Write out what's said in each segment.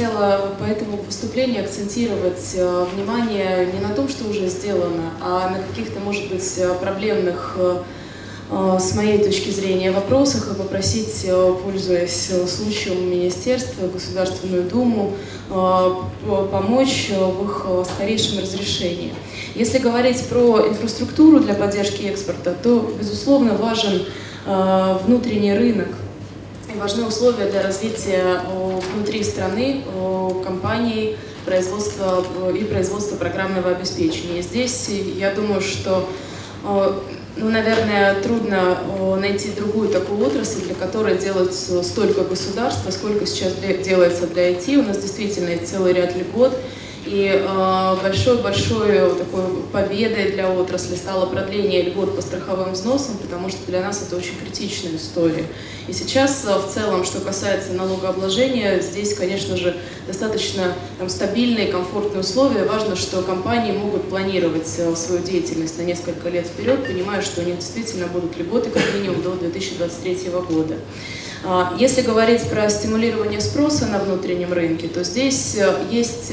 хотела по этому выступлению акцентировать э, внимание не на том, что уже сделано, а на каких-то, может быть, э, проблемных с моей точки зрения вопросах и попросить, пользуясь случаем Министерства, Государственную Думу, помочь в их скорейшем разрешении. Если говорить про инфраструктуру для поддержки экспорта, то, безусловно, важен внутренний рынок – важны условия для развития внутри страны компаний производства и производства программного обеспечения. здесь я думаю, что ну, наверное, трудно найти другую такую отрасль, для которой делают столько государства, сколько сейчас делается для IT. У нас действительно целый ряд льгот, и большой-большой э, такой победой для отрасли стало продление льгот по страховым взносам, потому что для нас это очень критичная история. И сейчас э, в целом, что касается налогообложения, здесь, конечно же, достаточно там, стабильные, комфортные условия. Важно, что компании могут планировать э, свою деятельность на несколько лет вперед, понимая, что у них действительно будут льготы как минимум до 2023 года. А, если говорить про стимулирование спроса на внутреннем рынке, то здесь есть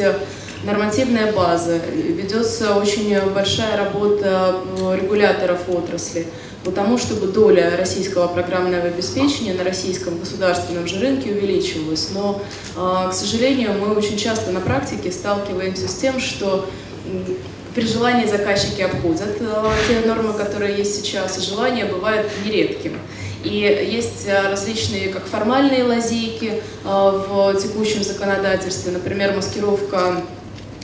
нормативная база, ведется очень большая работа регуляторов отрасли по тому, чтобы доля российского программного обеспечения на российском государственном же рынке увеличивалась. Но, э, к сожалению, мы очень часто на практике сталкиваемся с тем, что при желании заказчики обходят э, те нормы, которые есть сейчас, и желание бывает нередким. И есть различные как формальные лазейки в текущем законодательстве, например, маскировка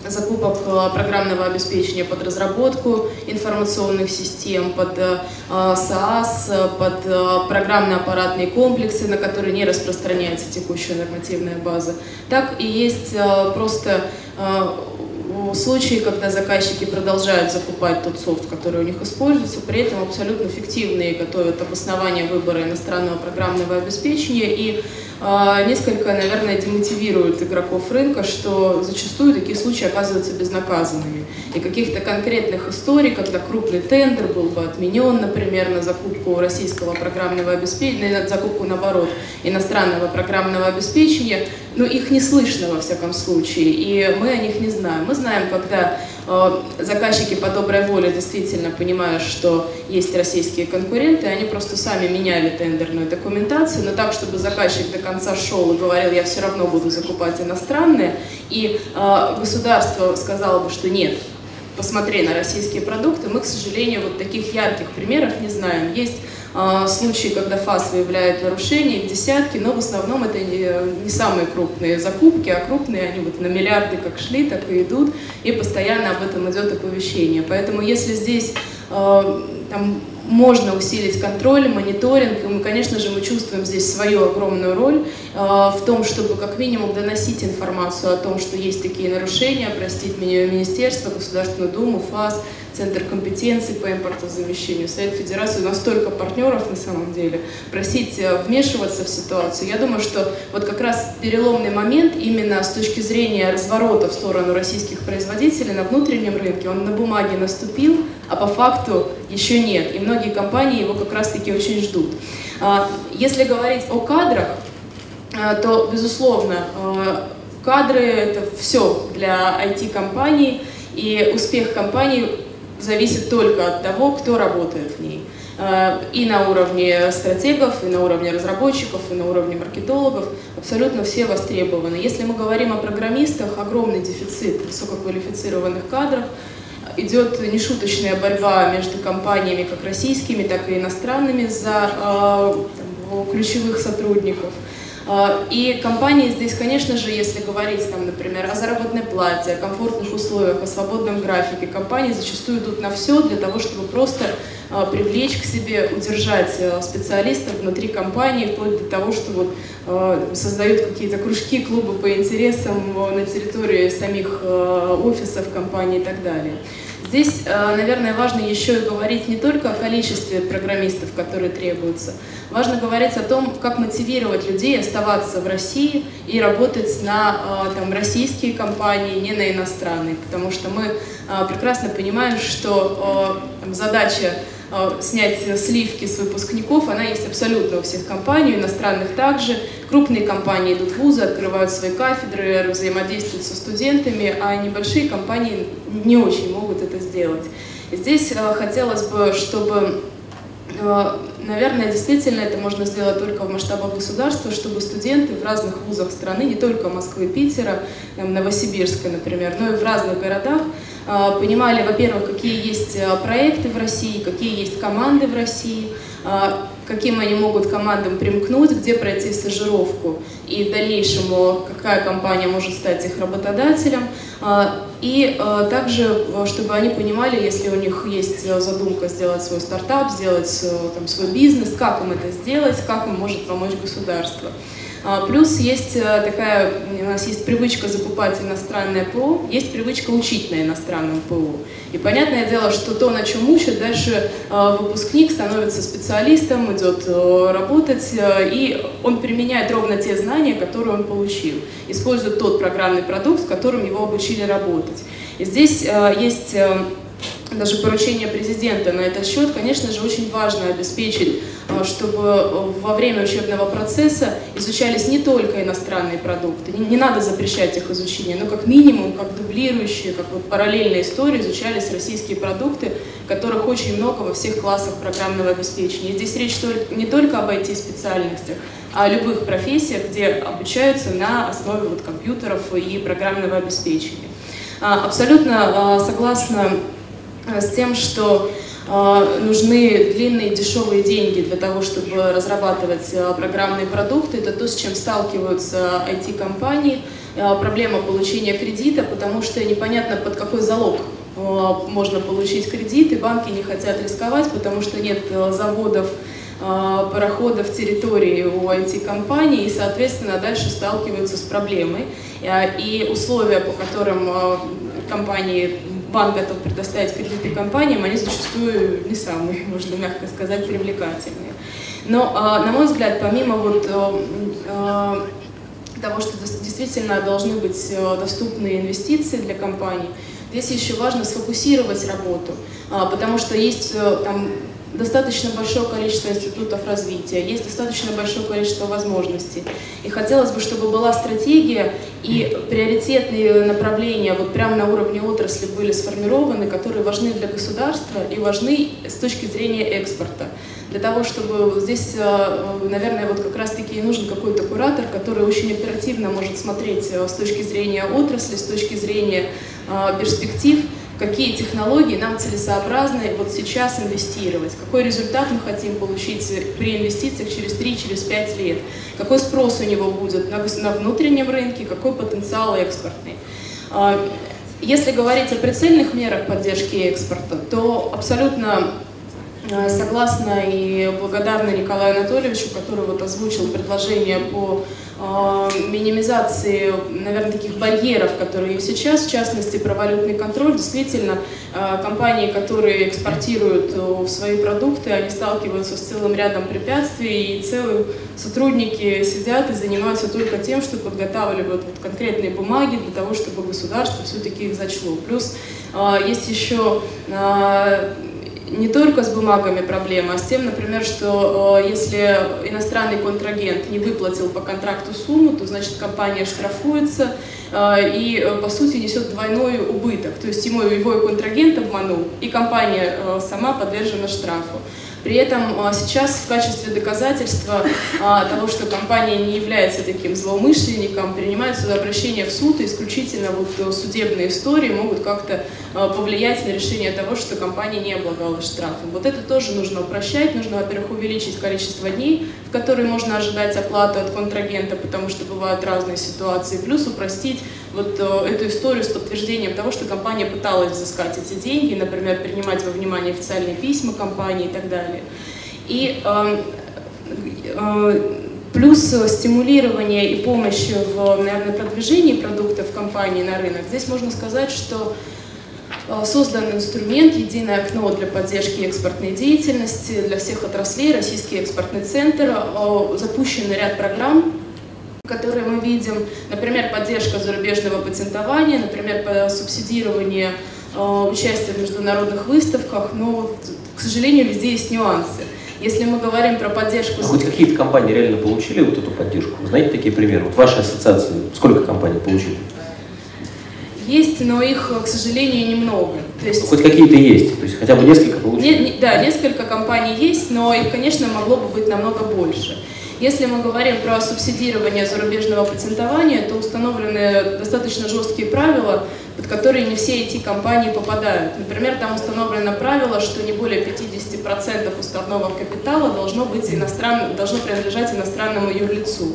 закупок э, программного обеспечения под разработку информационных систем, под э, под э, программно-аппаратные комплексы, на которые не распространяется текущая нормативная база, так и есть просто случаи, когда заказчики продолжают закупать тот софт, который у них используется, при этом абсолютно фиктивные готовят обоснование выбора иностранного программного обеспечения и э, несколько, наверное, демотивируют игроков рынка, что зачастую такие случаи оказываются безнаказанными. И каких-то конкретных историй, когда крупный тендер был бы отменен, например, на закупку российского программного обеспечения, на закупку, наоборот, иностранного программного обеспечения, но их не слышно во всяком случае, и мы о них не знаем. Мы знаем, когда заказчики по доброй воле действительно понимают, что есть российские конкуренты, они просто сами меняли тендерную документацию, но так, чтобы заказчик до конца шел и говорил, я все равно буду закупать иностранные, и э, государство сказало бы, что нет, посмотри на российские продукты, мы, к сожалению, вот таких ярких примеров не знаем. Есть случаи, когда ФАС выявляет нарушения, их десятки, но в основном это не, не самые крупные закупки, а крупные, они вот на миллиарды как шли, так и идут, и постоянно об этом идет оповещение. Поэтому если здесь а, там, можно усилить контроль, мониторинг, и мы, конечно же, мы чувствуем здесь свою огромную роль э, в том, чтобы как минимум доносить информацию о том, что есть такие нарушения, простить Министерство, Государственную Думу, ФАС, Центр компетенций по импортозамещению, Совет Федерации, у нас столько партнеров на самом деле, просить э, вмешиваться в ситуацию. Я думаю, что вот как раз переломный момент именно с точки зрения разворота в сторону российских производителей на внутреннем рынке, он на бумаге наступил, а по факту еще нет. И многие компании его как раз-таки очень ждут. А, если говорить о кадрах, э, то, безусловно, э, кадры — это все для IT-компаний, и успех компании зависит только от того, кто работает в ней. Э, и на уровне стратегов, и на уровне разработчиков, и на уровне маркетологов абсолютно все востребованы. Если мы говорим о программистах, огромный дефицит высококвалифицированных кадров, идет нешуточная борьба между компаниями, как российскими, так и иностранными, за э, ключевых сотрудников. А, и компании здесь, конечно же, если говорить, там, например, о заработной плате, о комфортных условиях, о свободном графике, компании зачастую идут на все для того, чтобы просто а, привлечь к себе, удержать а, специалистов внутри компании, вплоть до того, что вот, создают какие-то кружки, клубы по интересам на территории самих офисов компании и так далее. Здесь, э, наверное, важно еще и говорить не только о количестве программистов, которые требуются. Важно говорить о том, как мотивировать людей оставаться в России и работать на э, там, российские компании, не на иностранные. Потому что мы э, прекрасно понимаем, что там, задача снять сливки с выпускников, она есть абсолютно у всех компаний, иностранных также. Крупные компании идут в вузы, открывают свои кафедры, взаимодействуют со студентами, а небольшие компании не очень могут это сделать. Здесь хотелось бы, чтобы Наверное, действительно это можно сделать только в масштабах государства, чтобы студенты в разных вузах страны, не только Москвы, Питера, там, Новосибирска, например, но и в разных городах, а, понимали, во-первых, какие есть проекты в России, какие есть команды в России, каким они могут командам примкнуть, где пройти стажировку и в дальнейшем какая компания может стать их работодателем. И также, чтобы они понимали, если у них есть задумка сделать свой стартап, сделать там, свой бизнес, как им это сделать, как им может помочь государство. А, плюс есть э, такая, у нас есть привычка закупать иностранное ПО, есть привычка учить на иностранном ПО. И понятное дело, что то, на чем учат, дальше э, выпускник становится специалистом, идет э, работать, и он применяет ровно те знания, которые он получил, использует тот программный продукт, с которым его обучили работать. И здесь есть даже поручение президента на этот счет, конечно же, очень важно обеспечить, чтобы э, во время учебного процесса изучались не только иностранные продукты, не, не надо запрещать их изучение, но как минимум, как дублирующие, как вот параллельные истории изучались российские продукты, которых очень много во всех классах программного обеспечения. здесь речь не только об IT-специальностях, а о любых профессиях, где обучаются на основе вот компьютеров и программного обеспечения. А, абсолютно а, согласна Э, с тем, что нужны длинные дешевые деньги для того, чтобы разрабатывать э, программные продукты. Это то, с чем сталкиваются IT-компании. Проблема получения кредита, потому что непонятно, под какой залог можно получить кредит, и банки не хотят рисковать, потому что нет заводов, пароходов территории у IT-компаний, и, соответственно, дальше сталкиваются с проблемой. И условия, по которым компании банк готов предоставить кредиты компаниям, они зачастую не самые, можно мягко сказать, привлекательные. Но, а, на мой взгляд, помимо вот э, э, того, что действительно должны быть э, доступные инвестиции для компаний, здесь еще важно сфокусировать работу, а, потому что есть там достаточно большое количество институтов развития, есть достаточно большое количество возможностей. И хотелось бы, чтобы была стратегия и приоритетные направления вот прямо на уровне отрасли были сформированы, которые важны для государства и важны с точки зрения экспорта. Для того, чтобы здесь, э, наверное, вот как раз-таки и нужен какой-то куратор, который очень оперативно может смотреть э, с точки зрения отрасли, с точки зрения э, перспектив, какие технологии нам целесообразно вот сейчас инвестировать, какой результат мы хотим получить при инвестициях через 3-5 через лет, какой спрос у него будет на, на внутреннем рынке, какой потенциал экспортный. А, если говорить о прицельных мерах поддержки экспорта, то абсолютно а, согласна и благодарна Николаю Анатольевичу, который вот озвучил предложение по минимизации, наверное, таких барьеров, которые есть сейчас, в частности, про валютный контроль. Действительно, а, компании, которые экспортируют свои продукты, они сталкиваются с целым рядом препятствий, и целые сотрудники сидят и занимаются только тем, что подготавливают вот конкретные бумаги для того, чтобы государство все-таки их зачло. Плюс есть еще не только с бумагами проблема, а с тем, например, что э, если иностранный контрагент не выплатил по контракту сумму, то значит компания штрафуется э, и, э, по сути, несет двойной убыток. То есть ему его контрагент обманул, и компания сама подвержена штрафу. При этом а, сейчас в качестве доказательства а, того, что компания не является таким злоумышленником, принимаются обращения в суд, и исключительно вот э, судебные истории могут как-то а, повлиять на решение того, что компания не облагалась штрафом. Вот это тоже нужно упрощать, нужно, во-первых, увеличить количество дней, в которые можно ожидать оплату от контрагента, потому что бывают разные ситуации, плюс упростить вот э, эту историю с подтверждением того, что компания пыталась взыскать эти деньги, например, принимать во внимание официальные письма компании и так далее. И э, э, плюс стимулирование и помощь в, наверное, продвижении продуктов компании на рынок. Здесь можно сказать, что э, создан инструмент «Единое окно для поддержки экспортной деятельности» для всех отраслей, Российский экспортный центр, запущен ряд программ, которые мы видим, например, поддержка зарубежного патентования, например, субсидирование э, участие в международных выставках, но, к сожалению, везде есть нюансы. Если мы говорим про поддержку... А хоть какие-то компании реально получили вот эту поддержку? Вы знаете такие примеры? Вот вашей ассоциации сколько компаний получили? Есть, но их, к сожалению, немного. То есть... Хоть какие-то есть, то есть хотя бы несколько получили? Не, не, да, несколько компаний есть, но их, конечно, могло бы быть намного больше. Если мы говорим про субсидирование зарубежного патентования, то установлены достаточно жесткие правила, под которые не все эти компании попадают. Например, там установлено правило, что не более 50% уставного капитала должно, быть иностран... должно принадлежать иностранному юрлицу.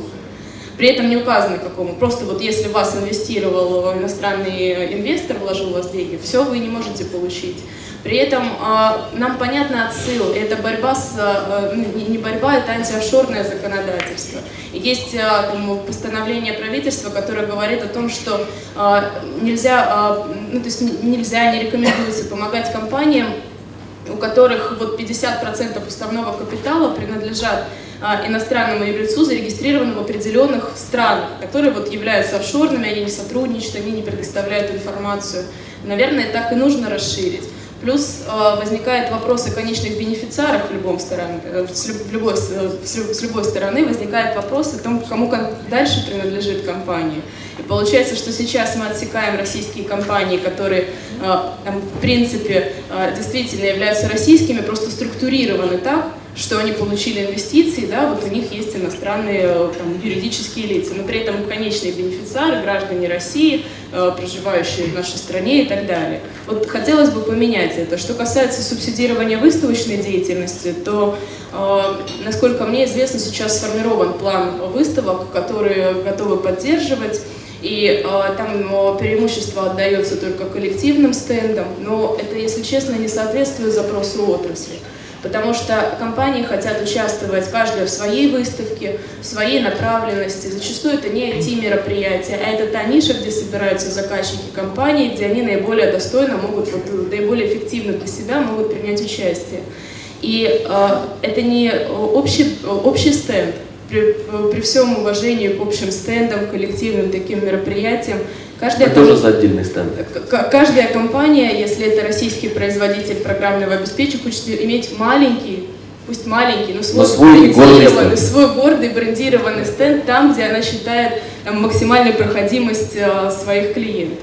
При этом не указано какому. Просто вот если вас инвестировал иностранный инвестор, вложил у вас деньги, все вы не можете получить. При этом э, нам понятна отсыл, это борьба с, э, не борьба, это антиофшорное законодательство. Есть постановление правительства, которое говорит о том, что нельзя, ну, то есть нельзя, не рекомендуется помогать компаниям, у которых вот 50% уставного капитала принадлежат а, иностранному юрлицу, зарегистрированному в определенных странах, которые вот являются офшорными, они не сотрудничают, они не предоставляют информацию. Наверное, так и нужно расширить. Плюс э, возникает вопрос о конечных бенефициарах в, любом стороне, э, с, любой, с любой стороны возникает вопрос о том, кому дальше принадлежит компания. И получается, что сейчас мы отсекаем российские компании, которые э, в принципе э, действительно являются российскими, просто структурированы так, что они получили инвестиции, да, вот у них есть иностранные э, там, юридические лица, но при этом конечные бенефициары, граждане России, э, проживающие в нашей стране и так далее. Вот хотелось бы поменять это. Что касается субсидирования выставочной деятельности, то, э, насколько мне известно, сейчас сформирован план выставок, которые готовы поддерживать. И там преимущество отдается только коллективным стендам, но это, если честно, не соответствует запросу отрасли потому что компании хотят участвовать каждая в своей выставке, в своей направленности. Зачастую это не IT-мероприятие, а это та ниша, где собираются заказчики компании, где они наиболее достойно могут, вот, наиболее эффективно для себя могут принять участие. И э, это не общий, общий стенд, при, при всем уважении к общим стендам, коллективным таким мероприятиям, Каждая, тоже за отдельный стенд. Каждая компания, если это российский производитель программного обеспечения, хочет иметь маленький, пусть маленький, но свой, но свой, брендированный, свой гордый брендированный стенд там, где она считает там, максимальную проходимость э, своих клиентов.